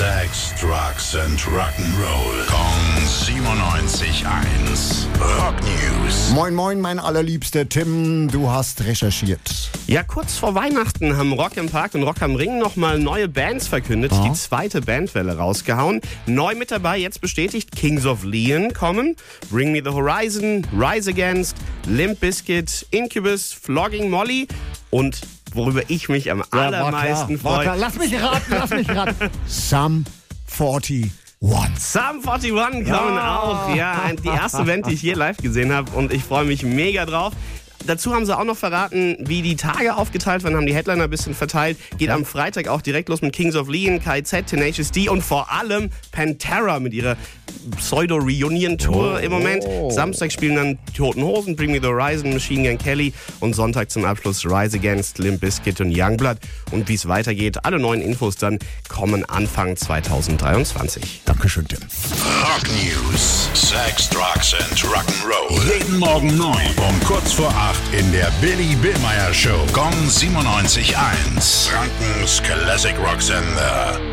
Sex, Drugs and Rock'n'Roll. Kong 97.1. Rock News. Moin, moin, mein allerliebster Tim, du hast recherchiert. Ja, kurz vor Weihnachten haben Rock im Park und Rock am Ring nochmal neue Bands verkündet, die zweite Bandwelle rausgehauen. Neu mit dabei, jetzt bestätigt, Kings of Leon kommen, Bring Me the Horizon, Rise Against, Limp Bizkit, Incubus, Flogging Molly und worüber ich mich am allermeisten war klar. freue. Lass mich raten, lass mich raten. Sum 41. Sum 41 kommen auch. Ja, ein- die erste Band, die ich hier live gesehen habe und ich freue mich mega drauf. Dazu haben sie auch noch verraten, wie die Tage aufgeteilt werden, haben die Headliner ein bisschen verteilt. Geht am Freitag auch direkt los mit Kings of Leon, KZ, Tenacious D und vor allem Pantera mit ihrer Pseudo-Reunion-Tour im Moment. Samstag spielen dann Toten Hosen, Bring Me the Horizon, Machine Gun Kelly und Sonntag zum Abschluss Rise Against, Limp Bizkit und Youngblood. Und wie es weitergeht, alle neuen Infos dann kommen Anfang 2023. Dankeschön, Tim. Rock News. Sex, Drugs and Rock'n'Roll. Jeden Morgen 9 um kurz vor 8 in der Billy Billmeyer Show. Gong 97.1. Frankens Classic Rock Sender.